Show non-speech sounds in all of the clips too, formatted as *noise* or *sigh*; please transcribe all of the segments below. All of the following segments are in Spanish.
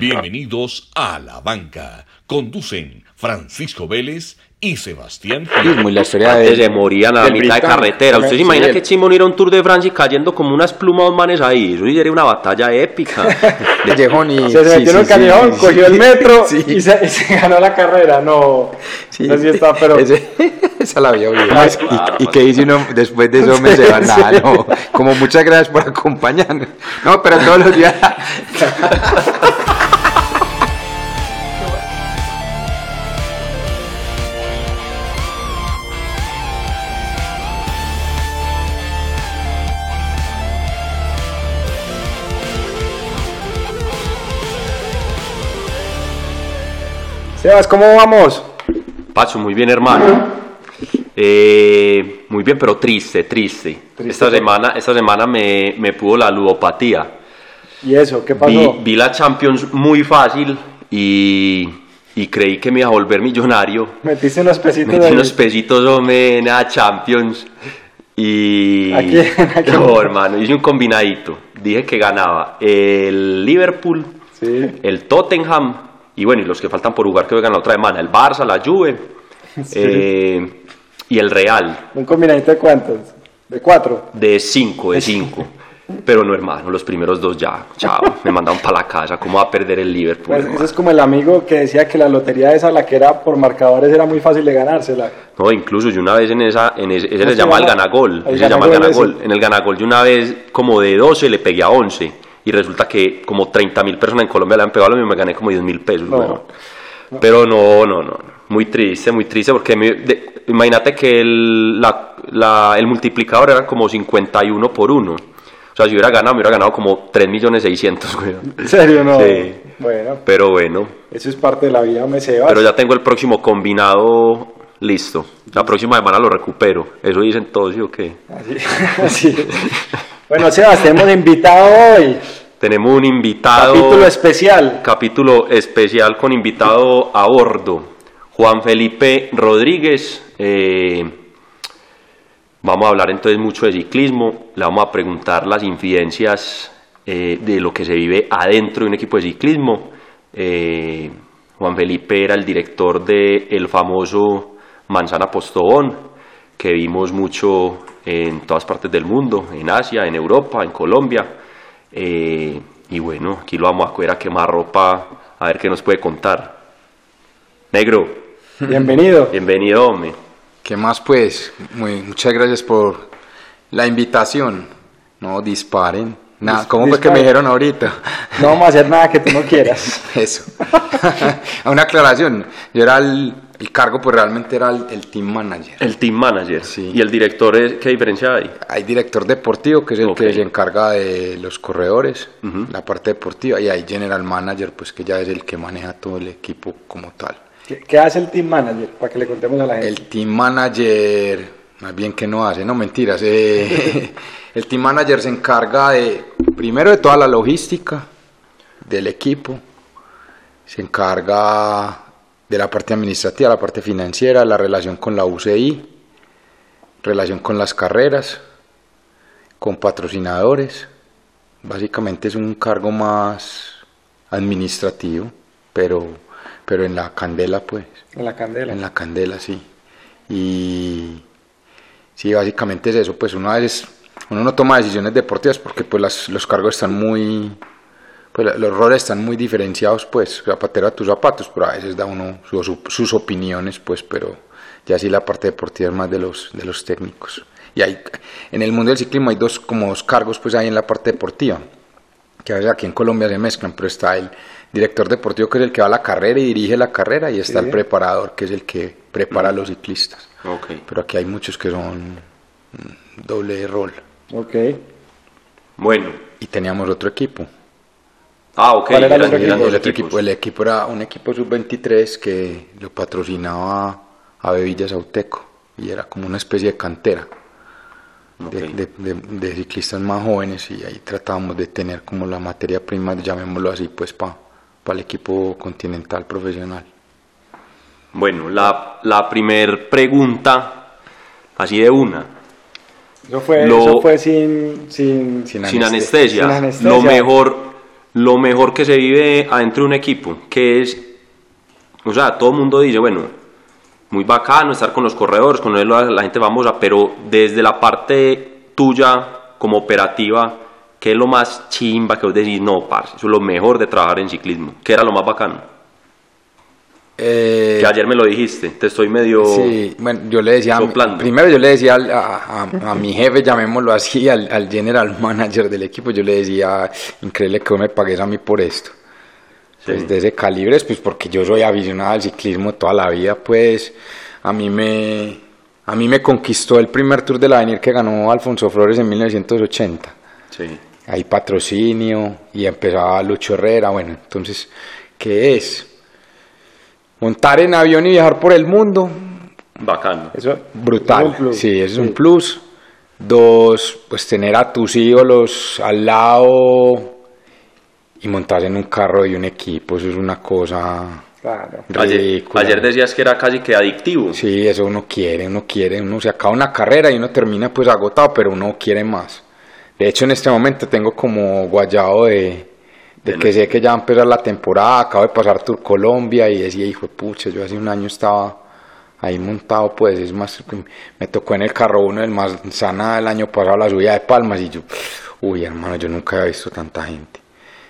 Bienvenidos a La Banca. Conducen Francisco Vélez y Sebastián Muy la historia de... se morían a la mitad de carretera. ¿Usted se imagina el- que chimón ir a un Tour de Francia y cayendo como unas plumas dos manes ahí? Eso sería una batalla épica. *laughs* Callejón y... Se, metió en un callejón, sí, cogió sí. el metro Sí. y, se, y se ganó la carrera. No, Sí. Así está, pero- Ese- *laughs* esa la había oído. Ay, ¿Y, y qué dice uno después de eso? Me se va nada, no. Como muchas gracias por acompañarnos. No, pero todos los días... *laughs* Sebas, ¿cómo vamos? Pacho, muy bien, hermano. Eh, muy bien, pero triste, triste. Triste, esta, semana, esta semana me, me pudo la ludopatía. ¿Y eso? ¿Qué pasó? Vi, vi la Champions muy fácil y, y creí que me iba a volver millonario. Metiste unos pesitos Metí unos pesitos, hombre, en la Champions. Y. ¿A quién? ¿A *laughs* quién? No, hermano, hice un combinadito. Dije que ganaba el Liverpool, Sí. el Tottenham y bueno, y los que faltan por jugar que juegan la otra semana: el Barça, la Juve *laughs* eh, y el Real. ¿Un combinadito de cuántos? ¿De cuatro? De 5, de 5. *laughs* Pero no, hermano, los primeros dos ya, chao, *laughs* me mandaron para la casa. ¿Cómo va a perder el Liverpool? Pues, eso es como el amigo que decía que la lotería esa, la que era por marcadores, era muy fácil de ganársela. No, incluso yo una vez en esa, en ese, ese ¿Cómo se se llama el ganagol, El ese se llama el ganagol ganagol. ese. En el ganagol yo una vez como de 12 le pegué a 11 y resulta que como 30 mil personas en Colombia le han pegado lo mismo y me gané como 10 mil pesos. No. weón. Pero no, no, no, muy triste, muy triste porque me- de- imagínate que el, la- la- el multiplicador era como 51 por 1. O sea, si hubiera ganado, me hubiera ganado como 3 millones 600, *laughs* weón. ¿En serio? No. Sí. Bueno, Pero bueno, eso es parte de la vida, me Sebas. pero ya tengo el próximo combinado listo. La próxima semana lo recupero. Eso dicen todos, ¿sí o qué? Así, así. *laughs* *laughs* Bueno, Sebas, te hemos invitado hoy. Tenemos un invitado. Capítulo especial. capítulo especial con invitado a bordo. Juan Felipe Rodríguez. eh, vamos a hablar entonces mucho de ciclismo. Le vamos a preguntar las incidencias eh, de lo que se vive adentro de un equipo de ciclismo. Eh, Juan Felipe era el director del el famoso Manzana Postobón, que vimos mucho en todas partes del mundo, en Asia, en Europa, en Colombia. Eh, y bueno, aquí lo vamos a coger a quemar ropa, a ver qué nos puede contar. Negro, *laughs* Bienvenido. bienvenido, hombre. ¿Qué más pues? Muy, muchas gracias por la invitación. No disparen. Nada, ¿Cómo fue que me dijeron ahorita? No vamos a hacer nada que tú no quieras. *laughs* Eso. *laughs* Una aclaración. Yo era el, el cargo, pues realmente era el, el team manager. El team manager. Sí. ¿Y el director, es- qué diferencia hay? Hay director deportivo, que es el que se encarga de los corredores, la parte deportiva, y hay general manager, pues que ya es el que maneja todo el equipo como tal. ¿Qué, qué hace el team manager? Para que le contemos a la gente. El team manager, más bien que no hace, no mentiras. eh, *laughs* el team manager se encarga de, primero de toda la logística del equipo, se encarga de la parte administrativa, la parte financiera, la relación con la UCI, relación con las carreras, con patrocinadores. Básicamente es un cargo más administrativo, pero, pero en la candela pues. En la candela. En la candela, sí. Y sí, básicamente es eso, pues uno a veces, uno no toma decisiones deportivas porque pues las- los cargos están muy, pues los roles están muy diferenciados, pues, zapatero a tus zapatos, pero a veces da uno su- su- sus opiniones, pues, pero ya sí la parte deportiva es más de los, de los técnicos. Y hay, en el mundo del ciclismo hay dos, como dos cargos, pues, hay en la parte deportiva que a veces aquí en Colombia se mezclan, pero está el director deportivo que es el que va a la carrera y dirige la carrera y está Sí. el preparador que es el que prepara a los ciclistas. Ok. Pero aquí hay muchos que son mm, doble rol. Ok. Bueno. Y teníamos otro equipo. Ah, ok. ¿Cuál era el otro equipo? dos El equipo, el equipo era un equipo sub-23 que lo patrocinaba a Bevillas Auteco y era como una especie de cantera. de, Ok. de- de- de ciclistas más jóvenes y ahí tratábamos de tener como la materia prima, llamémoslo así, pues para el equipo continental profesional. Bueno, la, la primer pregunta, así de una. Eso fue, Lo- eso fue sin, sin, Sin anestesia. Sin anestesia. Lo mejor, lo mejor que se vive adentro de un equipo, que es, o sea, todo el mundo dice, bueno, muy bacano estar con los corredores, con la, la gente famosa, pero desde la parte tuya como operativa, ¿qué es lo más chimba que vos decís? No, parce, eso es lo mejor de trabajar en ciclismo. ¿Qué era lo más bacano? Eh, Que ayer me lo dijiste, te estoy medio... Sí, bueno, yo le decía, soplando. primero yo le decía al- a, a- a mi jefe, llamémoslo así, al, al general manager del equipo, yo le decía, increíble que me pagues a mí por esto. Pues Sí. de ese calibre, pues porque yo soy aficionado al ciclismo toda la vida, pues a mí me, a mí me conquistó el primer Tour de la Avenir que ganó Alfonso Flores en 1980 Sí. hay patrocinio y empezaba Lucho Herrera, bueno, entonces, ¿qué es? Montar en avión y viajar por el mundo, Bacano. Eso brutal, es sí, ese es un plus. Dos, pues tener a tus ídolos al lado y montarse en un carro de un equipo, eso es una cosa Claro. Ayer, ridícula. ayer decías que era casi que adictivo. Sí, eso uno quiere, uno quiere, uno se acaba una carrera y uno termina pues agotado, pero uno quiere más. De hecho, en este momento tengo como guayado de, de De que sé que ya va a empezar la temporada, acabo de pasar Tour Colombia y decía, hijo de pucha, yo hace un año estaba ahí montado, pues es más, me tocó en el carro uno del Manzana el año pasado, la subida de Palmas y yo, uy hermano, yo nunca había visto tanta gente.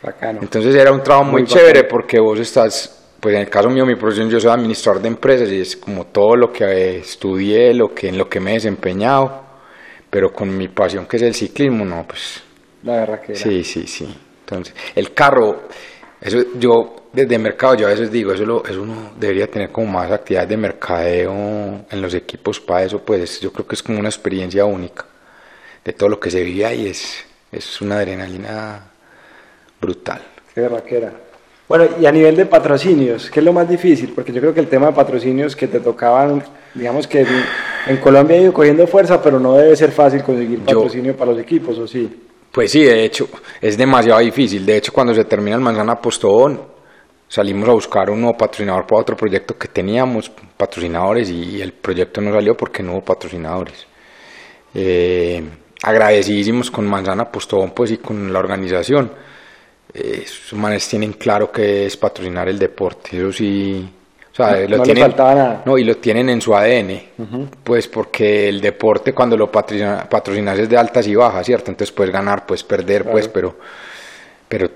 Bacano. Entonces era un trabajo muy, Muy chévere bacano. porque vos estás, pues en el caso mío, mi profesión, yo soy administrador de empresas y es como todo lo que eh, estudié, lo que, en lo que me he desempeñado, pero con mi pasión que es el ciclismo, no, pues La verdad que era. sí, sí, sí. Entonces, el carro, eso yo desde mercado, yo a veces digo, eso, lo, eso uno debería tener como más actividades de mercadeo en los equipos para eso, pues yo creo que es como una experiencia única de todo lo que se vive ahí, es, es una adrenalina brutal. Qué berraquera. Bueno, y a nivel de patrocinios, ¿qué es lo más difícil? Porque yo creo que el tema de patrocinios que te tocaban, digamos que en, en Colombia ha ido cogiendo fuerza, pero no debe ser fácil conseguir Yo- patrocinio para los equipos, ¿o sí? Pues sí, de hecho, es demasiado difícil. De hecho, cuando se termina el Manzana Postobón, salimos a buscar un nuevo patrocinador para otro proyecto que teníamos, patrocinadores, y el proyecto no salió porque no hubo patrocinadores. Eh, agradecidísimos con Manzana Postobón pues, y con la organización. Eh, esos manes tienen claro que es patrocinar el deporte, eso sí. O sea, No- lo no le tienen, faltaba nada. No, y lo tienen en su ADN. Pues porque el deporte cuando lo patrocina- patrocinas es de altas y bajas, ¿cierto? Entonces puedes ganar, puedes perder, pues, pero pero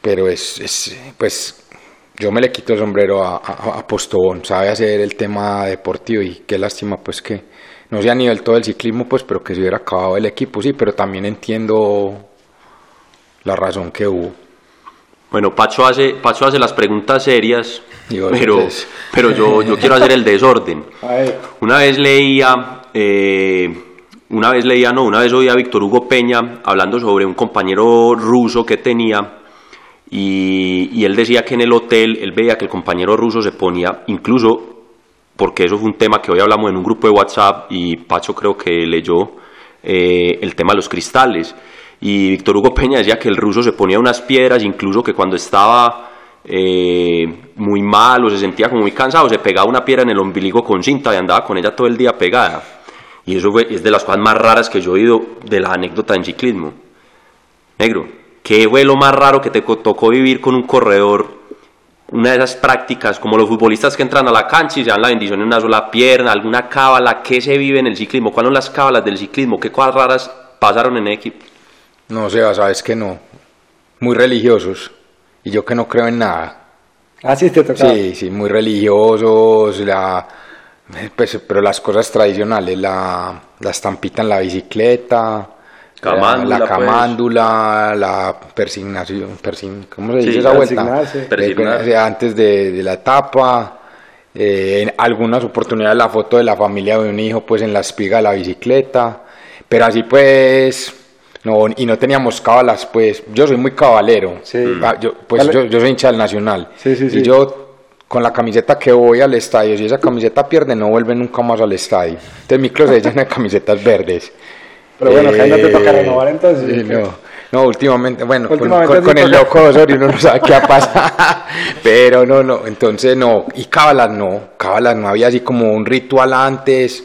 pero es, es, pues yo me le quito el sombrero a, a, a Postobón, sabe hacer el tema deportivo y qué lástima pues que no sea a nivel todo el ciclismo pues pero que se hubiera acabado el equipo sí pero también entiendo la razón que hubo Bueno, Pacho hace, Pacho hace las preguntas serias, pero, pero yo, yo quiero hacer el desorden. *laughs* Una vez leía, eh, una vez leía, no, una vez oí a Víctor Hugo Peña hablando sobre un compañero ruso que tenía y, y él decía que en el hotel él veía que el compañero ruso se ponía, incluso porque eso fue un tema que hoy hablamos en un grupo de WhatsApp y Pacho creo que leyó eh, el tema de los cristales. Y Víctor Hugo Peña decía que el ruso se ponía unas piedras, incluso que cuando estaba eh, muy mal o se sentía como muy cansado, se pegaba una piedra en el ombligo con cinta y andaba con ella todo el día pegada. Y eso es de las cosas más raras que yo he oído de la anécdota en ciclismo. Negro, ¿qué fue lo más raro que te tocó vivir con un corredor? Una de esas prácticas, como los futbolistas que entran a la cancha y se dan la bendición en una sola pierna, alguna cábala, ¿qué se vive en el ciclismo? ¿Cuáles son las cábalas del ciclismo? ¿Qué cosas raras pasaron en equipo? No sé sabes que no muy religiosos y yo que no creo en nada ah, sí, te tocaba. Sí, sí, muy religiosos, la, pues, pero las cosas tradicionales, la, la estampita en la bicicleta, Camándula, la, la pues. camándula, la persignación, persign- ¿cómo se dice Sí, esa vuelta? Eh, antes de, de la etapa, eh, en algunas oportunidades la foto de la familia de un hijo pues en la espiga de la bicicleta, pero así pues... No, y no teníamos cábalas, pues yo soy muy cabalero. Sí. Ah, yo, pues Vale. yo, yo soy hincha del Nacional. Sí, sí, y yo con la camiseta que voy al estadio, si esa camiseta pierde, no vuelve nunca más al estadio. Entonces mi closet es lleno de camisetas verdes. Pero bueno, que ahí no te toca Eh, renovar entonces. sí, no, no, últimamente, bueno, con- Últimamente con, sí con el toca. loco Osorio uno no sabe qué va a pasar. *laughs* Pero no, no, entonces no. Y cábalas no, cábalas no había así como un ritual antes.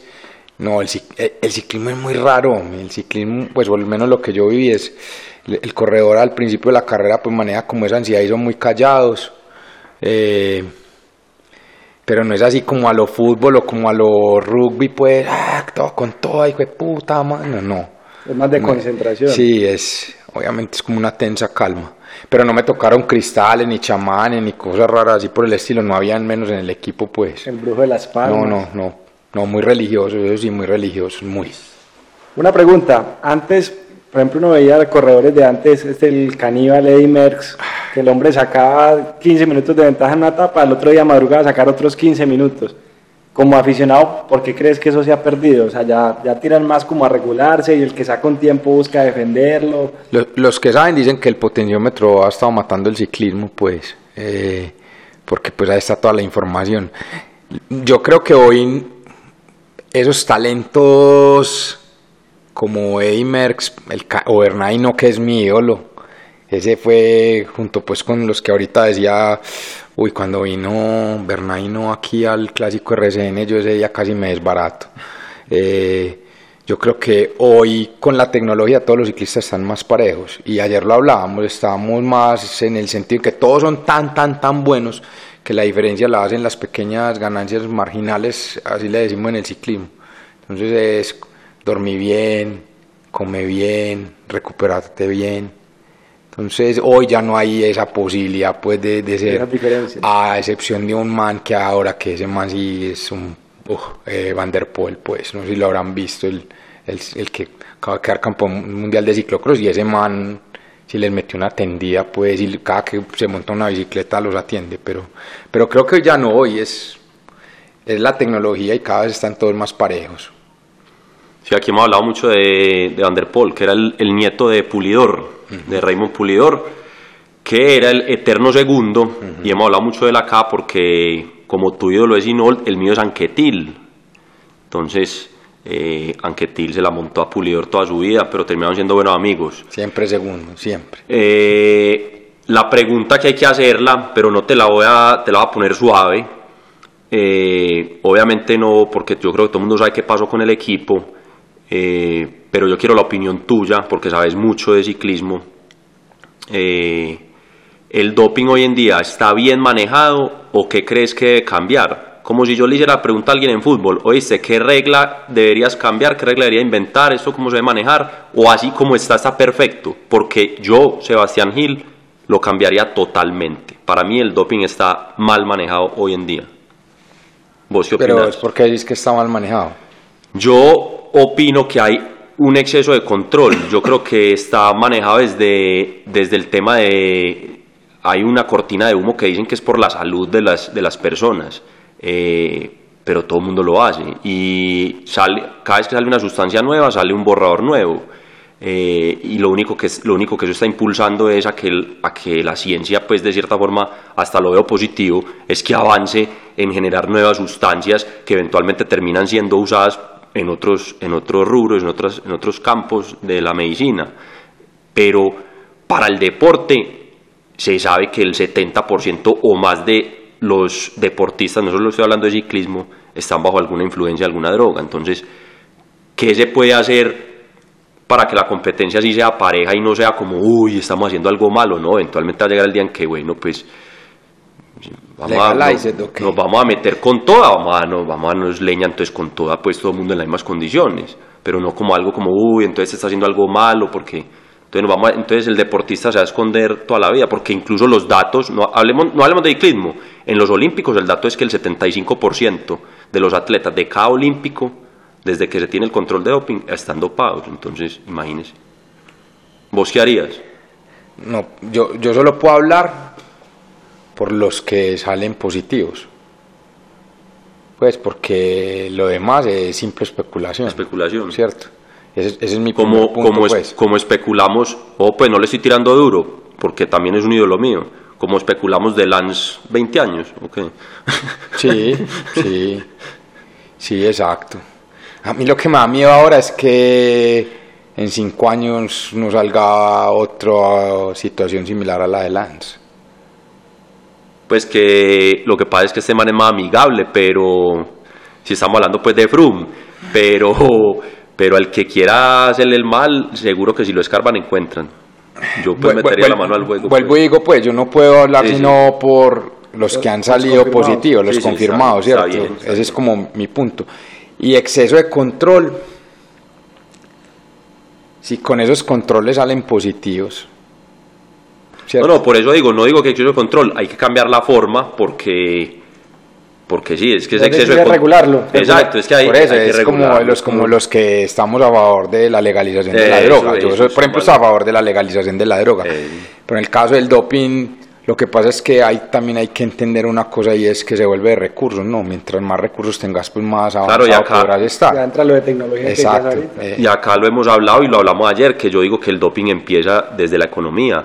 No, el, eh, el ciclismo es muy raro. El ciclismo, pues por lo menos lo que yo viví es, el corredor al principio de la carrera pues maneja como esa ansiedad y son muy callados. Eh, pero no es así como a lo fútbol o como a lo rugby, pues, ah, todo con todo, hijo de puta, mano, no. Es más de concentración. Sí, es, obviamente es como una tensa calma. Pero no me tocaron cristales, ni chamanes, ni cosas raras así por el estilo, no habían menos en el equipo, pues. El brujo de las palmas. No, no, no, no, muy religioso, eso sí, muy religioso, muy. Una pregunta, antes, por ejemplo, uno veía corredores de antes, este el caníbal Eddie Merckx, que el hombre sacaba 15 minutos de ventaja en una etapa, el otro día madrugaba a sacar otros 15 minutos. Como aficionado, ¿por qué crees que eso se ha perdido? O sea, ya, ya tiran más como a regularse y el que saca un tiempo busca defenderlo. Los, los que saben dicen que el potenciómetro ha estado matando el ciclismo, pues, eh, porque pues ahí está toda la información. Yo creo que hoy esos talentos como Eddie Merckx el, o Bernaino, que es mi ídolo, ese fue junto pues con los que ahorita decía, uy, cuando vino Bernaino aquí al clásico RCN, yo ese día casi me desbarato. Eh, yo creo que hoy con la tecnología todos los ciclistas están más parejos y ayer lo hablábamos, estábamos más en el sentido que todos son tan, tan, tan buenos que la diferencia la hacen las pequeñas ganancias marginales, así le decimos en el ciclismo. Entonces es dormir bien, come bien, recuperarte bien. Entonces hoy ya no hay esa posibilidad pues de, de ser a excepción de un man que ahora que ese man sí es un uf, eh, Van der Poel pues no sé si lo habrán visto el, el, el que acaba de quedar campeón mundial de ciclocross y ese man si les metió una tendida pues y cada que se monta una bicicleta los atiende pero pero creo que ya no hoy es es la tecnología y cada vez están todos más parejos. Sí, aquí hemos hablado mucho de, de Van der Poel, que era el, el nieto de Pulidor, de Raymond Pulidor, que era el eterno segundo, y hemos hablado mucho de él acá porque, como tu ídolo es Inold, el mío es Anquetil. Entonces, eh, Anquetil se la montó a Pulidor toda su vida, pero terminaron siendo buenos amigos. siempre segundo siempre Eh, la pregunta que hay que hacerla, pero no te la voy a, te la voy a poner suave. Eh, obviamente no, porque yo creo que todo el mundo sabe qué pasó con el equipo, eh, pero yo quiero la opinión tuya, porque sabes mucho de ciclismo. Eh, ¿El doping hoy en día está bien manejado o qué crees que debe cambiar? Como si yo le hiciera la pregunta a alguien en fútbol, oíste, ¿qué regla deberías cambiar? ¿Qué regla debería inventar? ¿Esto cómo se debe manejar? ¿O así como está, está perfecto? Porque yo, Sebastián Gil, lo cambiaría totalmente. Para mí el doping está mal manejado hoy en día. ¿Vos qué pero es porque dices que está mal manejado Yo opino que hay un exceso de control. Yo creo que está manejado desde, desde el tema de... Hay una cortina de humo que dicen que es por la salud de las, de las personas, eh, pero todo el mundo lo hace. Y sale, cada vez que sale una sustancia nueva, sale un borrador nuevo. Eh, y lo único, que, lo único que eso está impulsando es a que, a que la ciencia, pues de cierta forma, hasta lo veo positivo, es que avance en generar nuevas sustancias que eventualmente terminan siendo usadas en otros, en otros rubros, en, otras, en otros campos de la medicina. Pero para el deporte se sabe que el 70% o más de los deportistas, no solo estoy hablando de ciclismo, están bajo alguna influencia de alguna droga. Entonces, ¿qué se puede hacer para que la competencia sí sea pareja y no sea como, uy, estamos haciendo algo malo? No, eventualmente va a llegar el día en que, bueno, pues vamos a, nos, nos vamos a meter con toda, vamos a, nos, vamos a darnos leña entonces con toda, pues todo el mundo en las mismas condiciones, pero no como algo como, uy, entonces se está haciendo algo malo, porque entonces, nos vamos a- entonces el deportista se va a esconder toda la vida, porque incluso los datos, no hablemos, no hablemos de ciclismo, en los olímpicos el dato es que el 75% de los atletas de cada olímpico, desde que se tiene el control de doping, están dopados, entonces imagínese. ¿Vos qué harías? No, yo, yo solo puedo hablar por los que salen positivos. Pues porque lo demás es simple especulación. Especulación. ¿Cierto? Ese, ese es mi como, punto, como, es- pues. como especulamos, o pues no le estoy tirando duro, porque también es un ídolo mío, como especulamos de Lance 20 años, ok. *laughs* Sí, sí, sí, exacto. A mí lo que me da miedo ahora es que en cinco años no salga otra situación similar a la de Lance. Pues que lo que pasa es que este man es más amigable, pero si estamos hablando pues de Froome, pero, pero al que quiera hacerle el mal, seguro que si lo escarban encuentran. yo pues metería la mano al juego. Vuelvo pues. y digo, pues yo no puedo hablar Sí, sí. sino por los que han Los salido confirmados. positivos, los Sí, confirmados, está ¿cierto? está bien, está Ese es como mi punto. Y exceso de control, si con esos controles salen positivos. No, ¿cierto? no, por eso digo, no digo que exceso de control, hay que cambiar la forma porque porque sí, es que es Es exceso de regularlo. Exacto, es que hay, por eso hay que es como los, como los que estamos a favor de la legalización de la Eso, droga. Yo, eso, por ejemplo, vale. estoy a favor de la legalización de la droga. Eh. Pero en el caso del doping, lo que pasa es que hay, también hay que entender una cosa y es que se vuelve de recursos, ¿no? Mientras más recursos tengas, pues más avanzado Claro, y acá- podrás Ya entra lo de tecnología que Exacto. ahorita. eh, Y acá lo hemos hablado y lo hablamos ayer, que yo digo que el doping empieza desde la economía.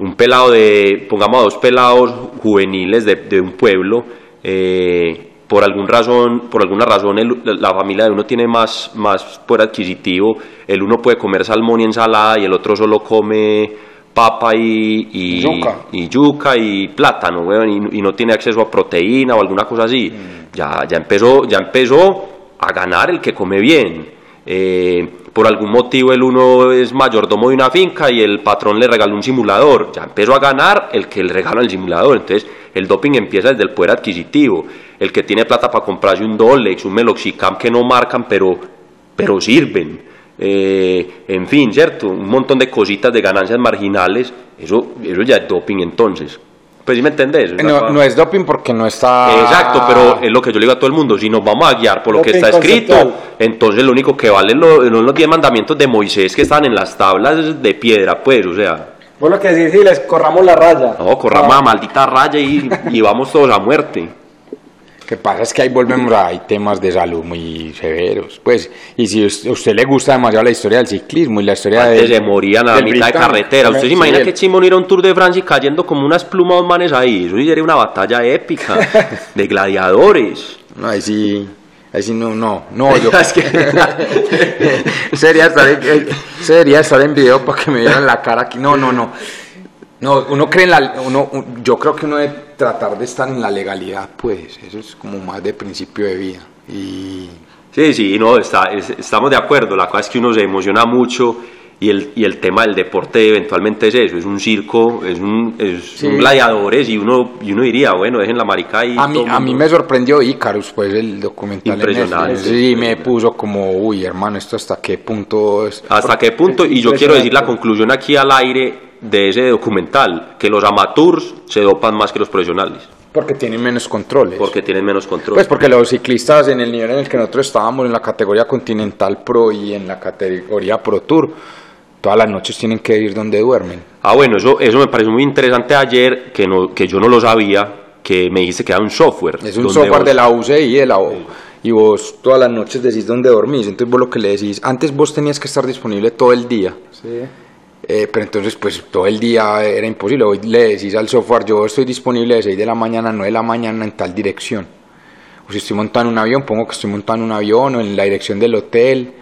Un pelado de, pongamos a dos pelados juveniles de, de un pueblo, eh, por, algún razón, por alguna razón el- la familia de uno tiene más, más poder adquisitivo, el uno puede comer salmón y ensalada y el otro solo come papa y, y, Yuca. y yuca y plátano, weón, y, y no tiene acceso a proteína o alguna cosa así. Ya, ya, empezó, ya empezó a ganar el que come bien. Eh, por algún motivo el uno es mayordomo de una finca y el patrón le regaló un simulador. Ya empezó a ganar el que le regala el simulador. Entonces el doping empieza desde el poder adquisitivo. El que tiene plata para comprarse un Dolex, un Meloxicam que no marcan, pero, pero sirven. Eh, en fin, ¿cierto? Un montón de cositas de ganancias marginales. Eso, eso ya es doping entonces. Pues sí me entendés. No, es doping porque no está... Exacto, pero es lo que yo le digo a todo el mundo, si nos vamos a guiar por lo que está escrito, conceptual. entonces lo único que vale lo- son los 10 mandamientos de Moisés que están en las tablas de piedra, pues, o sea, Vos lo que decís, sí, les corramos la raya. no, corramos a maldita raya y, y vamos todos a muerte. Que pasa es que ahí volvemos a hay temas de salud muy severos. Pues, y si us- a usted le gusta demasiado la historia del ciclismo y la historia de. Se morían a la mitad de carretera. ¿Usted se imagina que chimón ir a un Tour de Francia y cayendo como unas plumas manes ahí? Eso sería una batalla épica *laughs* de gladiadores. No, ahí sí. Ahí sí no, no, no, *laughs* yo. Es que- *laughs* sería, estar en, eh, sería estar en video para que me vieran la cara aquí. No, no, no. No, uno cree en la. Uno, un- yo creo que uno debe tratar de estar en la legalidad, pues. Eso es como más de principio de vida. Y. Sí, sí, no, está, es- estamos de acuerdo. La cosa es que uno se emociona mucho y el, y el tema del deporte eventualmente es eso, es un circo, es un, es Sí. un gladiadores y uno, y uno diría, bueno, dejen la marica y A mí, a mí me sorprendió Icarus, pues el documental. en Impresionante. Netflix. Sí, me puso como, uy, hermano, esto hasta qué punto es. ¿Hasta qué punto? Y yo quiero decir la conclusión aquí al aire de ese documental, que los amateurs se dopan más que los profesionales, Porque tienen menos controles. porque tienen menos control. Pues porque los ciclistas en el nivel en el que nosotros estábamos, en la categoría Continental Pro y en la categoría Pro Tour, todas las noches tienen que ir donde duermen. Ah, bueno, eso, eso me pareció muy interesante ayer, que, no, que yo no lo sabía, que me dijiste que era un software. Es un software vos- de la UCI de la O. Y vos todas las noches decís dónde dormís. Entonces vos lo que le decís, antes vos tenías que estar disponible todo el día. Sí. Eh, pero entonces, pues todo el día era imposible. Hoy le decís al software, yo estoy disponible de 6 de la mañana a 9 de la mañana en tal dirección. O si estoy montado en un avión, pongo que estoy montado en un avión o en la dirección del hotel,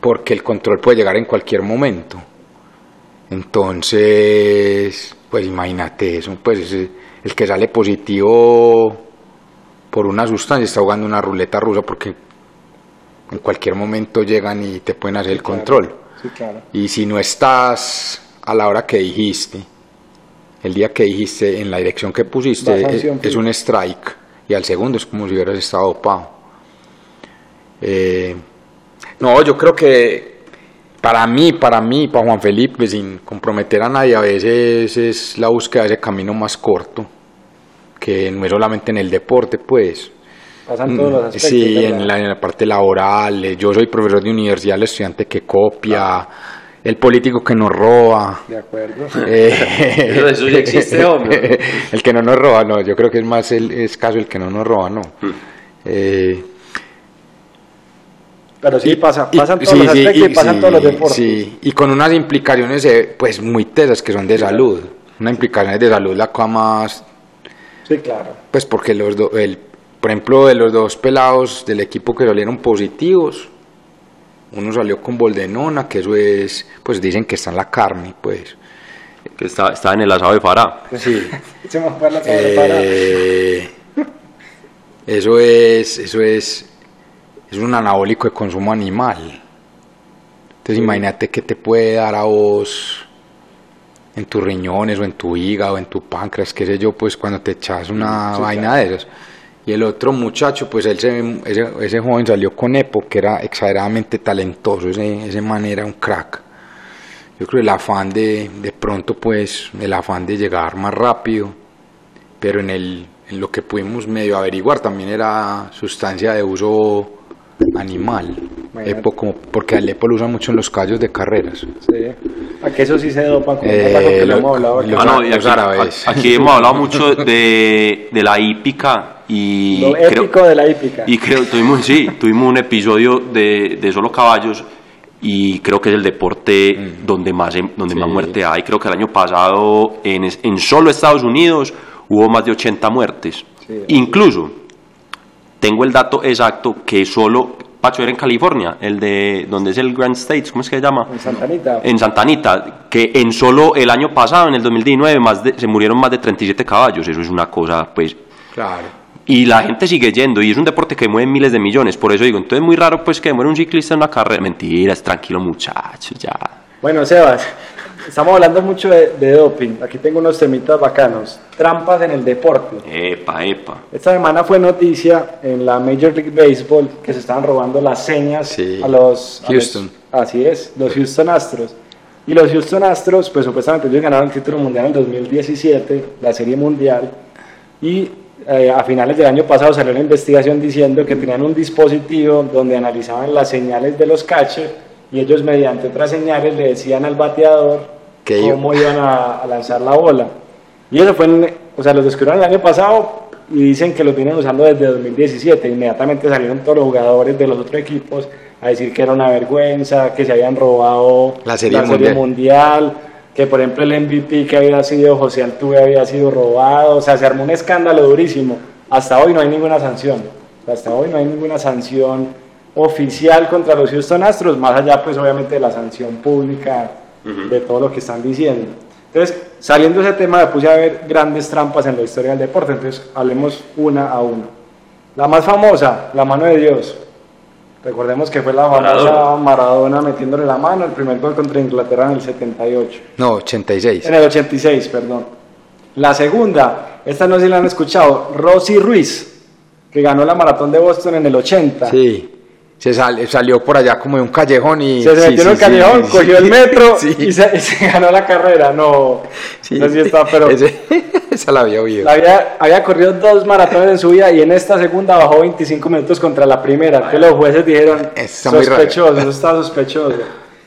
porque el control puede llegar en cualquier momento. Entonces, pues imagínate eso, pues el que sale positivo por una sustancia está jugando una ruleta rusa porque en cualquier momento llegan y te pueden hacer el control. Sí, claro. Y si no estás a la hora que dijiste, el día que dijiste en la dirección que pusiste, Va es, un strike. Y al segundo es como si hubieras estado dopado. Eh, no, yo creo que para mí, para mí, para Juan Felipe, sin comprometer a nadie, a veces es la búsqueda de ese camino más corto, que no es solamente en el deporte, pues. Pasan todos los aspectos. Sí, en la, en la parte laboral. eh, Yo soy profesor de universidad, el estudiante que copia, el político que nos roba. De acuerdo. eh, Eso- eso ya existe, hombre. *laughs* el que no nos roba, no, yo creo que es más el escaso el que no nos roba, no. Hmm. Eh, Pero sí, pasa, y- pasan todos sí, los aspectos y, y- pasan sí, todos los deportes. sí, y con unas implicaciones eh, pues muy tesas que son de salud. Una implicación de salud la cosa más Sí, claro. pues porque los do- el, por ejemplo, de los dos pelados del equipo que salieron positivos, uno salió con boldenona, que eso es, pues dicen que está en la carne, pues. que está, está en el asado de Farah. Sí. *laughs* Se me fue la cabeza Eh, eso es, eso es, es un anabólico de consumo animal. Entonces imagínate que te puede dar a vos en tus riñones o en tu hígado, en tu páncreas, qué sé yo, pues cuando te echas una vaina de esas. Y el otro muchacho, pues él se- ese, ese joven salió con Epo, que era exageradamente talentoso, ese, ese man era un crack. Yo creo el afán de, de pronto, pues, el afán de llegar más rápido, pero en, el, en lo que pudimos medio averiguar también era sustancia de uso animal. Epo, como, porque al Epo lo usan mucho en los callos de carreras. Sí. A que eso sí se dopa con Eh, que lo- lo hemos hablado Ah, no, y los aquí, árabes. aquí hemos hablado mucho de, de la hípica y Lo creo, épico de la hípica. y creo tuvimos sí tuvimos un episodio de, de solo caballos y creo que es el deporte donde más em- donde Sí. más muerte hay creo que el año pasado en, es- en solo Estados Unidos hubo más de 80 muertes Sí. incluso tengo el dato exacto que solo Pacho era en California el de donde es el Grand States cómo es que se llama En Santa Anita. en Santa Anita, que en solo el año pasado, en el 2019, más de- se murieron más de 37 caballos. Eso es una cosa, pues. Claro. Y la gente sigue yendo, y es un deporte que mueve miles de millones. Por eso digo, entonces es muy raro, pues, que muera un ciclista en una carrera. Mentiras, tranquilo, muchachos, ya. Bueno, Sebas, estamos hablando mucho de, de doping. Aquí tengo unos temitas bacanos. Trampas en el deporte. Epa, epa. Esta semana fue noticia en la Major League Baseball que se estaban robando las señas Sí. a los a Houston. los- así es, los Houston Astros. Y los Houston Astros, pues supuestamente ellos ganaron el título mundial en el 2017, la Serie Mundial. Y eh, a finales del año pasado salió una investigación diciendo que tenían un dispositivo donde analizaban las señales de los catchers y ellos mediante otras señales le decían al bateador Que cómo iban a, a lanzar la bola. Y eso fue, en- o sea, los descubrieron el año pasado y dicen que los vienen usando desde 2017. Inmediatamente salieron todos los jugadores de los otros equipos a decir que era una vergüenza, que se habían robado La Serie Mundial. mundial, que por ejemplo el MVP que había sido José Altuve había sido robado, o sea, se armó un escándalo durísimo. Hasta hoy no hay ninguna sanción, hasta hoy no hay ninguna sanción oficial contra los Houston Astros, más allá pues obviamente de la sanción pública de todo lo que están diciendo. Entonces, saliendo de ese tema, me puse a ver grandes trampas en la historia del deporte, entonces hablemos una a una. La más famosa, la mano de Dios. Recordemos que fue la famosa Maradona. Maradona metiéndole la mano, el primer gol contra Inglaterra en el 78. No, 86. En el 86, perdón. La segunda, esta no sé si la han escuchado, Rosy Ruiz, que ganó la maratón de Boston en el 80. Sí. Se sal- salió por allá como de un callejón y... Se sí, metió en sí, el callejón, sí, *laughs* cogió el metro y, se, y se ganó la carrera. No, no sé si está, pero Ese- *laughs* esa la había oído. la había, había corrido dos maratones en su vida y en esta segunda bajó 25 minutos contra la primera. Que los jueces dijeron, sospechoso, eso está sospechoso.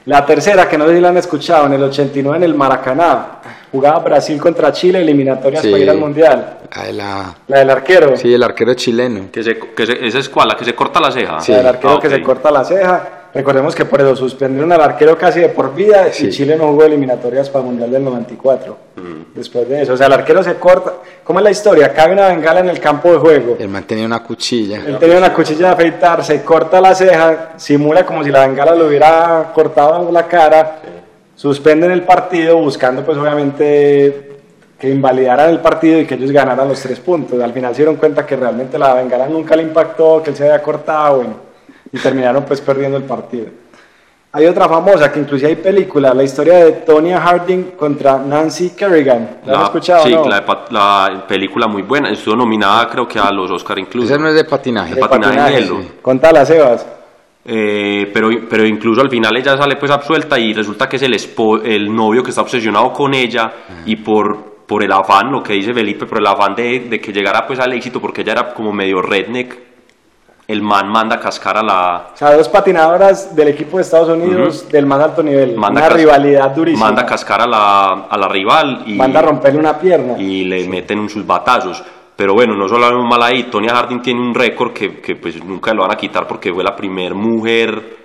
La tercera, que no sé si la han escuchado, en el 89 en el Maracaná, jugaba Brasil contra Chile, eliminatorias Sí. para ir al Mundial. La de la- La del arquero. Sí, el arquero chileno. Que se, que se, esa es cuál, la que se corta la ceja. Sí. La del arquero Ah, que ok. se corta la ceja. Recordemos que por eso suspendieron al arquero casi de por vida y Sí. Chile no jugó eliminatorias para el Mundial del 94. Mm. Después de eso, o sea, el arquero se corta. ¿Cómo es la historia? Cabe una bengala en el campo de juego. El man tenía una cuchilla. Él tenía una cuchilla de afeitar, se corta la ceja, simula como si la bengala lo hubiera cortado la cara, suspenden el partido buscando pues obviamente que invalidaran el partido y que ellos ganaran los tres puntos. Al final se dieron cuenta que realmente la bengala nunca le impactó, que él se había cortado, bueno, y terminaron pues perdiendo el partido. Hay otra famosa que inclusive hay película, la historia de Tonya Harding contra Nancy Kerrigan. ¿La, has escuchado? Sí, no? la, de pat- la película muy buena. Estuvo nominada, creo que a los Oscar incluso. Esa no es de patinaje. De patinaje en hielo. Contala, Sebas. Eh, pero, pero incluso al final ella sale pues absuelta y resulta que es el, espo- el novio que está obsesionado con ella y por, por el afán, lo que dice Felipe, por el afán de, de que llegara pues al éxito porque ella era como medio redneck, el man manda a cascar a la... O sea, dos patinadoras del equipo de Estados Unidos del más alto nivel. Manda una rivalidad durísima. Manda a cascar a la, a la rival y, Manda a romperle una pierna. y le meten un sus batazos. Pero bueno, no solo hablamos mal ahí, Tonya Harding tiene un récord que, que pues nunca lo van a quitar porque fue la primera mujer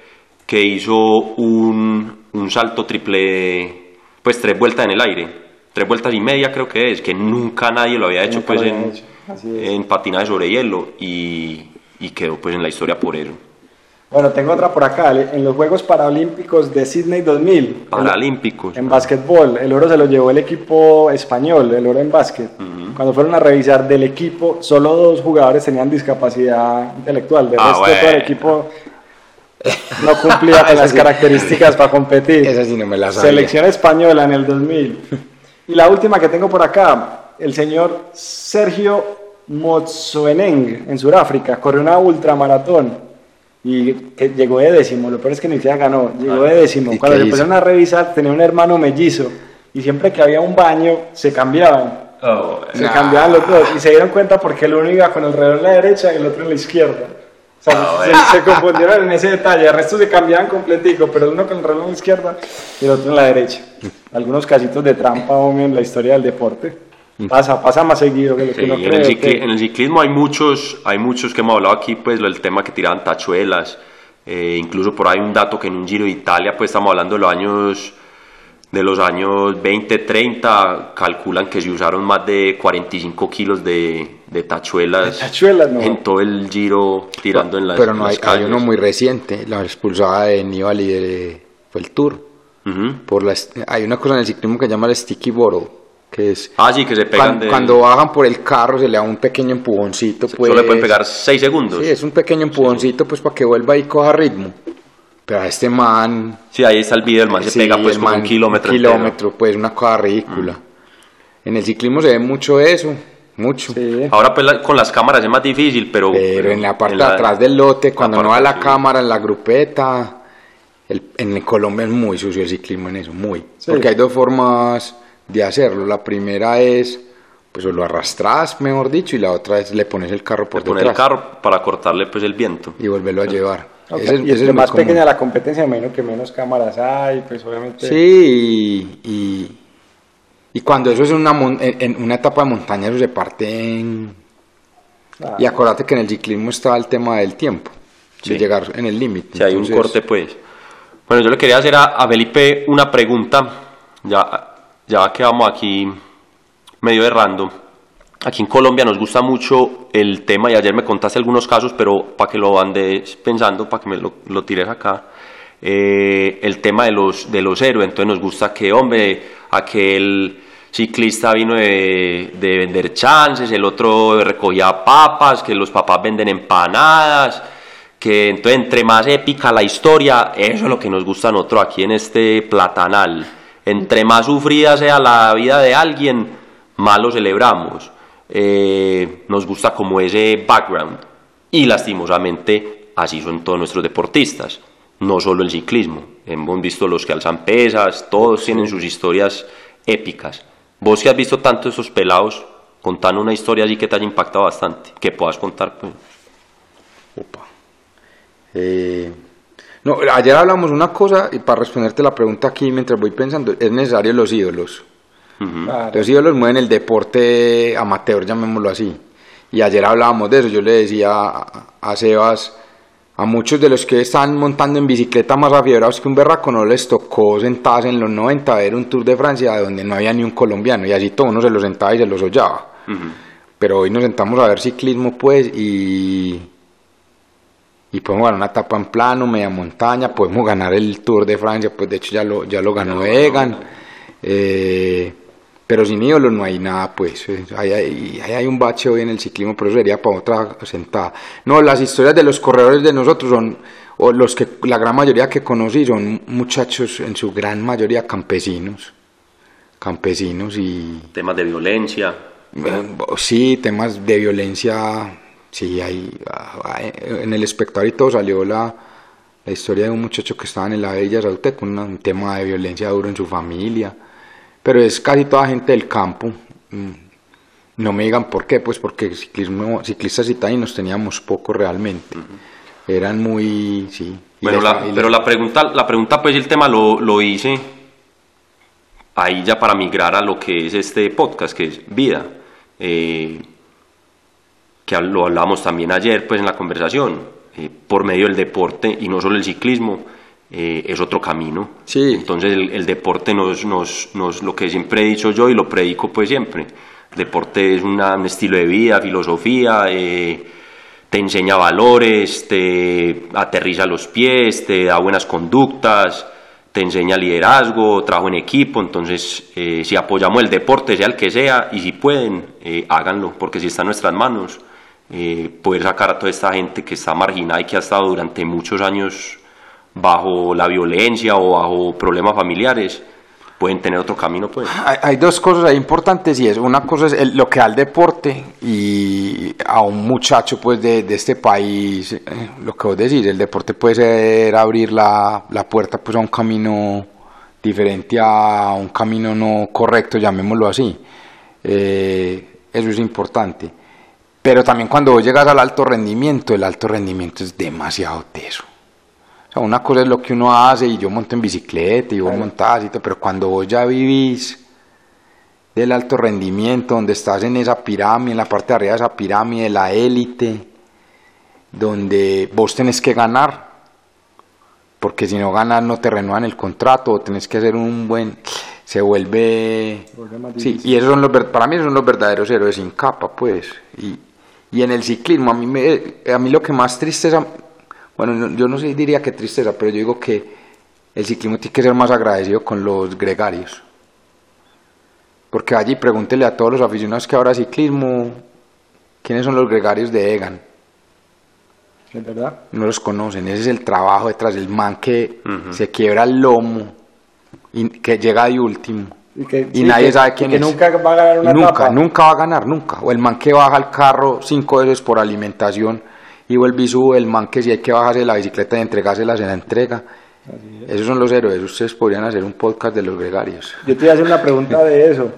que hizo un, un salto triple, pues tres vueltas en el aire, tres vueltas y media creo que es, que nunca nadie lo había hecho Nunca pues en, hecho, en patinaje sobre hielo y, y quedó pues en la historia por eso. Bueno, tengo otra por acá. En los Juegos Paralímpicos de Sydney 2000. Paralímpicos. En básquetbol, el oro se lo llevó el equipo español, el oro en básquet. Cuando fueron a revisar del equipo, solo dos jugadores tenían discapacidad intelectual. De Ah, resto, todo el bueno. equipo no cumplía con *laughs* las características para competir. Esa sí no me la sabía. Selección española en el 2000. *laughs* Y la última que tengo por acá, el señor Sergio Motsoeneng en Sudáfrica, corrió una ultramaratón y que llegó de décimo, lo peor es que ni siquiera ganó, llegó de décimo. ¿Y Cuando hizo? empezaron a revisar, tenía un hermano mellizo y siempre que había un baño se cambiaban. Se Nah. cambiaban los dos y se dieron cuenta porque el uno iba con el reloj en la derecha y el otro en la izquierda. O sea, se, se confundieron en ese detalle. El resto se cambiaban completico, pero uno con el reloj en la izquierda y el otro en la derecha. Algunos casitos de trampa hombre, en la historia del deporte. Pasa, pasa más seguido que lo que Sí, uno en, el cree. cicli- que- en el ciclismo hay muchos, hay muchos que hemos hablado aquí, pues del tema que tiraban tachuelas, eh, incluso por ahí un dato que en un Giro de Italia, pues estamos hablando de los años de los años 20, 30, calculan que se usaron más de 45 kilos de, de tachuelas, De tachuelas, no. en todo el Giro tirando en las Pero no las hay, hay uno muy reciente, la expulsada de Nibali de, fue el Tour. Ujú. Por la, hay una cosa en el ciclismo que se llama el sticky bottle, que es Ah, sí, que se pegan cuan- de... cuando bajan por el carro se le da un pequeño empujoncito. Pues, Solo le pueden pegar 6 segundos. Sí, es un pequeño empujoncito pues para que vuelva y coja ritmo. Pero a este man... Sí, ahí está el video, el man se sí, pega pues man, un kilómetro entero. Mm. kilómetro, pues una cosa ridícula. En el ciclismo se ve mucho eso, mucho. Sí. Ahora pues la- con las cámaras es más difícil, pero... Pero en la parte en de atrás del lote, cuando no va la sí. cámara, en la grupeta, el- en Colombia es muy sucio el ciclismo en eso, muy. Sí. Porque hay dos formas de hacerlo. La primera es, pues o lo arrastras, mejor dicho, y la otra es le pones el carro por Le poner el detrás carro para cortarle pues el viento. y volverlo a llevar. Ok, Ese es- y ese es más común. pequeña la competencia, menos que menos cámaras hay, pues obviamente. Sí, y, y, y cuando eso es una, mon- en, en una etapa de montaña, eso se parte en... Ah, Y acuérdate que en el ciclismo está el tema del tiempo, Sí. de llegar en el límite. Si hay un Entonces, corte pues. Bueno, yo le quería hacer a, a Felipe una pregunta, ya, ya que vamos aquí medio errando. Aquí en Colombia nos gusta mucho el tema, y ayer me contaste algunos casos, pero para que lo andes pensando, para que me lo, tires acá, eh, el tema de los, de los héroes. Entonces nos gusta que, hombre, aquel ciclista vino de, de vender chances, el otro recogía papas, que los papás venden empanadas, que entonces entre más épica la historia, eso es lo que nos gusta a nosotros aquí en este platanal. Entre más sufrida sea la vida de alguien, más lo celebramos. Eh, nos gusta como ese background. Y lastimosamente así son todos nuestros deportistas, no solo el ciclismo. Hemos visto los que alzan pesas, todos tienen sus historias épicas. Vos que has visto tanto esos pelados, contando una historia así que te haya impactado bastante, que puedas contar. Pues. Opa. Eh, no, ayer hablamos una cosa y para responderte la pregunta aquí mientras voy pensando, es necesario los ídolos. claro. Los ídolos mueven el deporte amateur, llamémoslo así. Y ayer hablábamos de eso, yo le decía a, a Sebas, a muchos de los que están montando en bicicleta más afiebrados que un berraco, no les tocó sentarse en los 90 a ver un Tour de Francia donde no había ni un colombiano y así todo uno se los sentaba y se los hollaba. Pero hoy nos sentamos a ver ciclismo pues y, y podemos ganar una etapa en plano, media montaña, podemos ganar el Tour de Francia, pues de hecho ya lo, ya lo ganó Egan. Eh, pero sin ídolos no hay nada, pues. eh, Ahí hay, ahí hay un bache hoy en el ciclismo, pero eso sería para otra sentada. No, las historias de los corredores de nosotros son, o los que la gran mayoría que conocí son muchachos, en su gran mayoría campesinos. Campesinos y. Temas de violencia. Eh, Sí, temas de violencia, sí, hay, ah, en el espectador y todo salió la, la historia de un muchacho que estaba en la Bella Saute con un tema de violencia duro en su familia, pero es casi toda gente del campo, mm, no me digan por qué, pues porque ciclismo, ciclistas citadinos teníamos poco realmente, eran muy, sí. Bueno, la- pero la pregunta, la pregunta, pues el tema lo, lo hice ahí ya para migrar a lo que es este podcast, que es vida. Eh, que lo hablamos también ayer, pues en la conversación, eh, por medio del deporte y no solo el ciclismo, eh, es otro camino. Sí. Entonces el, el deporte nos, nos, nos, lo que siempre he dicho yo y lo predico pues siempre, el deporte es una- un estilo de vida, filosofía, eh, te enseña valores, te aterriza los pies, te da buenas conductas, te enseña liderazgo, trabajo en equipo, entonces eh, si apoyamos el deporte, sea el que sea, y si pueden, háganlo, porque si está en nuestras manos, eh, poder sacar a toda esta gente que está marginada y que ha estado durante muchos años bajo la violencia o bajo problemas familiares, pueden tener otro camino, pues. Hay, hay dos cosas importantes y es una cosa es el- lo que da el deporte y a un muchacho pues de, de este país, eh, lo que vos decís, el deporte puede ser abrir la, la puerta pues a un camino diferente a un camino no correcto, llamémoslo así. Eh, eso es importante. Pero también cuando vos llegas al alto rendimiento, el alto rendimiento es demasiado teso. O sea, una cosa es lo que uno hace y yo monto en bicicleta y vos montás y todo, pero cuando vos ya vivís del alto rendimiento, donde estás en esa pirámide, en la parte de arriba de esa pirámide, la élite, donde vos tenés que ganar, porque si no ganas no te renuevan el contrato, o tenés que hacer un buen, se vuelve, vuelve más sí, y esos son los, para mí esos son los verdaderos héroes sin capa, pues, y, y en el ciclismo, a mí, me, a mí lo que más tristeza, bueno, no- yo no sé, diría que tristeza, pero yo digo que el ciclismo tiene que ser más agradecido con los gregarios. Porque allí pregúntele a todos los aficionados que ahora ciclismo, ¿quiénes son los gregarios de Egan? ¿Es verdad? No los conocen, ese es el trabajo detrás del man que se quiebra el lomo y que llega de último. Y, que- Y sí, nadie que- sabe y quién que es. nunca va a ganar una nunca, etapa. nunca va a ganar, nunca. O el man que baja el carro cinco veces por alimentación y vuelve y sube, el man que si hay que bajarse la bicicleta y entregársela se la entrega. Esos son los héroes, ustedes podrían hacer un podcast de los gregarios. Yo te iba a hacer una pregunta de eso.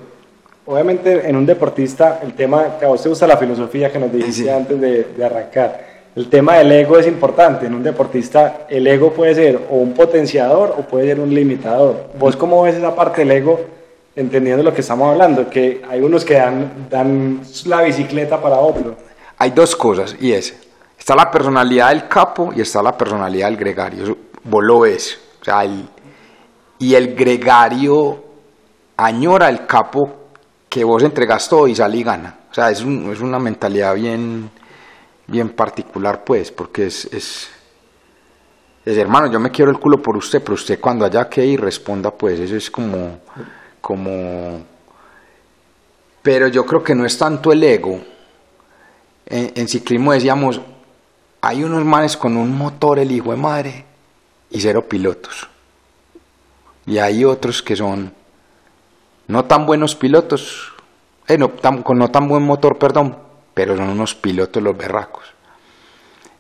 Obviamente en un deportista, el tema, que a vos te gusta la filosofía que nos dijiste Sí. antes de, de arrancar, el tema del ego es importante. En un deportista el ego puede ser o un potenciador o puede ser un limitador. ¿Vos cómo ves esa parte del ego, entendiendo lo que estamos hablando? Que hay unos que dan, la bicicleta para otro. Hay dos cosas, y es, está la personalidad del capo y está la personalidad del gregario. Vos lo ves. O sea, el- y el gregario añora el capo que vos entregas todo y sale y gana. O sea, es, es una mentalidad bien, bien particular, pues, porque es, es, es, hermano, yo me quiero el culo por usted, pero usted cuando haya que ir responda, pues, eso es como, como... Pero yo creo que no es tanto el ego, en, ciclismo decíamos, hay unos manes con un motor, el hijo de madre, y cero pilotos. Y hay otros que son no tan buenos pilotos, eh, no, tan- con no tan buen motor, perdón, pero son unos pilotos los berracos.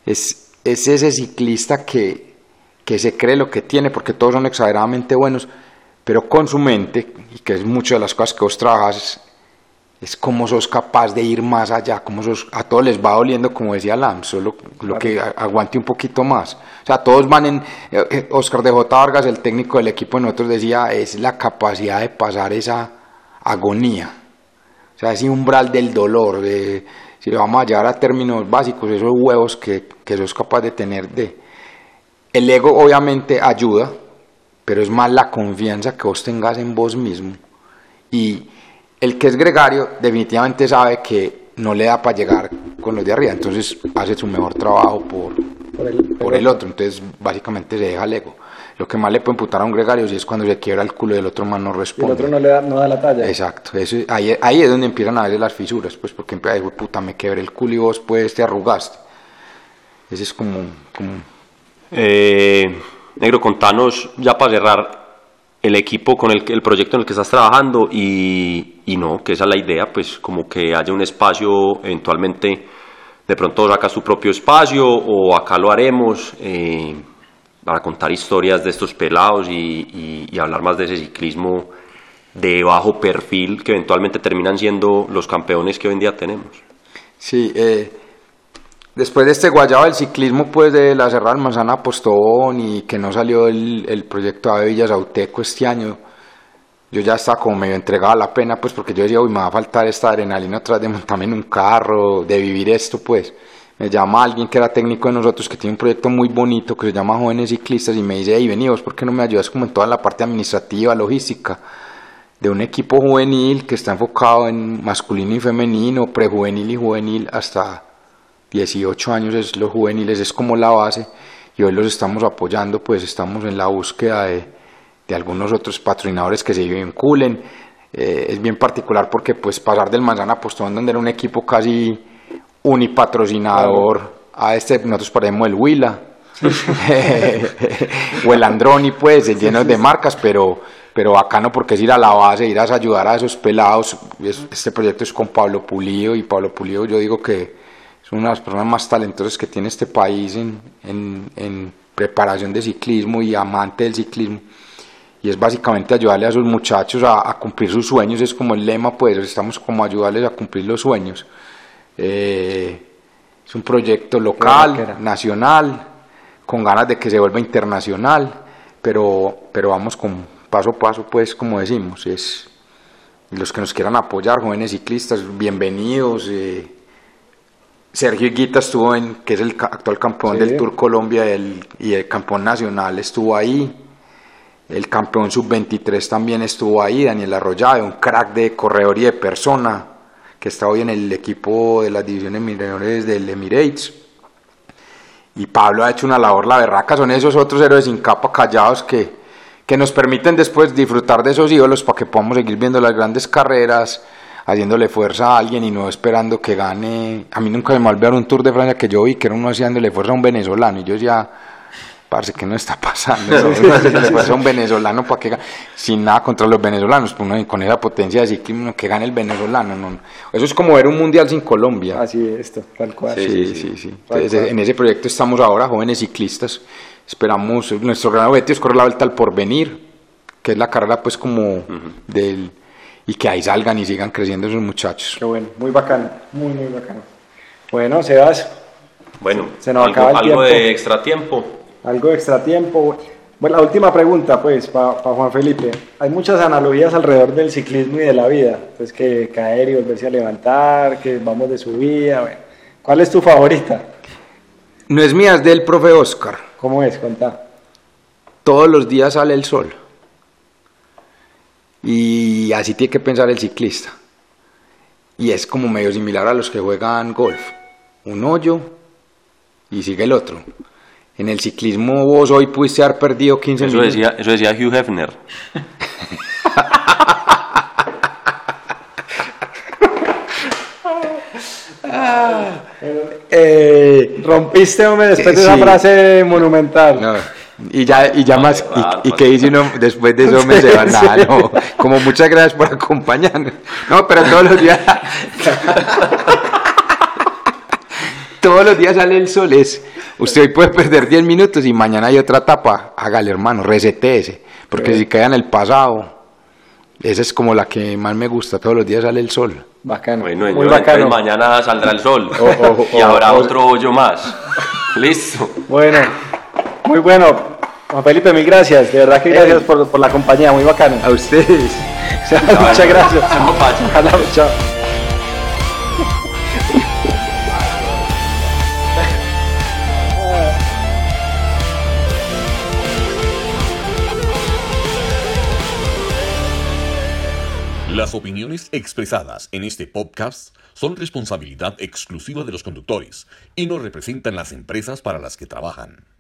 Es, es ese ciclista que, que se cree lo que tiene, porque todos son exageradamente buenos, pero con su mente, y que es mucho de las cosas que vos trabajas, es como sos capaz de ir más allá, como sos, a todos les va doliendo, como decía Lam, solo lo que a- aguante un poquito más. O sea, todos van en, eh, eh, Oscar de J. Vargas, el técnico del equipo de nosotros, decía, es la capacidad de pasar esa agonía, o sea, ese umbral del dolor, de, si lo vamos a llevar a términos básicos, esos huevos que, que sos capaz de tener de... El ego obviamente ayuda, pero es más la confianza que vos tengas en vos mismo. Y el que es gregario definitivamente sabe que no le da para llegar con los de arriba, entonces hace su mejor trabajo por, Por el, por el otro, entonces básicamente se deja el ego. Lo que más le puede imputar a un gregario si es cuando se quiebra el culo y el otro man no Y el responde. otro no le da, no da la talla. Exacto, eso, ahí, ahí es donde empiezan a ver las fisuras, pues porque empieza a decir, puta, me quebré el culo y vos pues te arrugaste. Ese es como, como Eh, negro, contanos ya para cerrar el equipo con el, el proyecto en el que estás trabajando y, y no, que esa es la idea, pues como que haya un espacio eventualmente, de pronto sacas tu propio espacio o acá lo haremos eh, para contar historias de estos pelados y, y- y hablar más de ese ciclismo de bajo perfil que eventualmente terminan siendo los campeones que hoy en día tenemos. Sí, eh, después de este guayabo del ciclismo, pues de la Cerrada Manzana Postón y que no salió el, el proyecto de Villas Auteco este año, yo ya estaba como medio entregado a la pena, pues porque yo decía, uy, me va a faltar esta adrenalina atrás de montarme en un carro, de vivir esto, pues. Me llama alguien que era técnico de nosotros, que tiene un proyecto muy bonito que se llama Jóvenes Ciclistas y me dice, hey, vení vos, ¿por qué no me ayudas como en toda la parte administrativa, logística? de un equipo juvenil que está enfocado en masculino y femenino, prejuvenil y juvenil, hasta 18 años es los juveniles, es como la base, y hoy los estamos apoyando, pues estamos en la búsqueda de, de algunos otros patrocinadores que se vinculen. Eh, es bien particular porque pues pasar del Manzana Postón, donde era un equipo casi unipatrocinador, a este nosotros parecemos el Huila, *laughs* o el Androni, pues, llenos de marcas, pero, pero bacano porque es ir a la base, ir a ayudar a esos pelados. Es- Este proyecto es con Pablo Pulido y Pablo Pulido yo digo que es una de las personas más talentosas que tiene este país en, en- en preparación de ciclismo y amante del ciclismo. Y es básicamente ayudarle a esos muchachos a, a cumplir sus sueños, es como el lema, pues estamos como ayudarles a cumplir los sueños. Eh, es un proyecto local, nacional, con ganas de que se vuelva internacional, pero, pero vamos con paso a paso, pues como decimos, es los que nos quieran apoyar, jóvenes ciclistas, bienvenidos. eh, Sergio Higuita estuvo en, que es el actual campeón Sí. del Tour Colombia el- y el campeón nacional estuvo ahí. El campeón sub-23 también estuvo ahí, Daniel Arroyave, un crack de corredor y de persona, que está hoy en el equipo de las divisiones menores del Emirates. Y Pablo ha hecho una labor la berraca, son esos otros héroes sin capa callados que, que nos permiten después disfrutar de esos ídolos para que podamos seguir viendo las grandes carreras, haciéndole fuerza a alguien y no esperando que gane. A mí nunca me me olvidó un Tour de Francia que yo vi que era uno haciéndole fuerza a un venezolano y yo ya, parece que no está pasando, *laughs* ¿no? Haciéndole fuerza a un venezolano para que gane, sin nada contra los venezolanos, pues uno con esa potencia de ciclismo que gane el venezolano, no. Eso es como ver un mundial sin Colombia. Así es esto, tal cual. Sí, Sí, sí, sí, sí. Entonces, cual. en ese proyecto estamos ahora, jóvenes ciclistas. Esperamos, nuestro gran objetivo es correr la vuelta al porvenir, que es la carrera pues como del... Y que ahí salgan y sigan creciendo esos muchachos. Qué bueno, muy bacano, muy, muy bacano. Bueno, Sebas, Bueno, Se nos algo, acaba el algo tiempo. de extra tiempo. algo de extra tiempo. Bueno, la última pregunta, pues, para Juan Felipe. Hay muchas analogías alrededor del ciclismo y de la vida. Pues que caer y volverse a levantar, que vamos de subida. Bueno. ¿Cuál es tu favorita? No es mía, es del profe Oscar. ¿Cómo es? Contá. Todos los días sale el sol. Y así tiene que pensar el ciclista. Y es como medio similar a los que juegan golf. Un hoyo y sigue el otro. En el ciclismo vos hoy pudiste haber perdido 15 Eso minutos. decía, eso decía Hugh Hefner. Eh, Rompiste, hombre, después de esa Sí. frase monumental. no, y ya, y ya más, va, y, y que dice uno después de *laughs* eso me se va Sí, nada, sí. no. Como muchas gracias por acompañarnos. No, pero todos los días. *laughs* todos los días sale el sol. Es, usted hoy puede perder 10 minutos y mañana hay otra etapa. Hágale, hermano, resetéese. Porque si queda en el pasado, esa es como la que más me gusta. Todos los días sale el sol. Bacano. Bueno, muy señor, bacano. entonces mañana saldrá el sol *laughs* O- o- y o- habrá otro hoyo más. Listo. Bueno, muy bueno. Juan Felipe, mil gracias. De verdad que gracias por, por la compañía. Muy bacano. A ustedes. *laughs* Muchas gracias. No. Ojalá, *laughs* chao. Las opiniones expresadas en este podcast son responsabilidad exclusiva de los conductores y no representan las empresas para las que trabajan.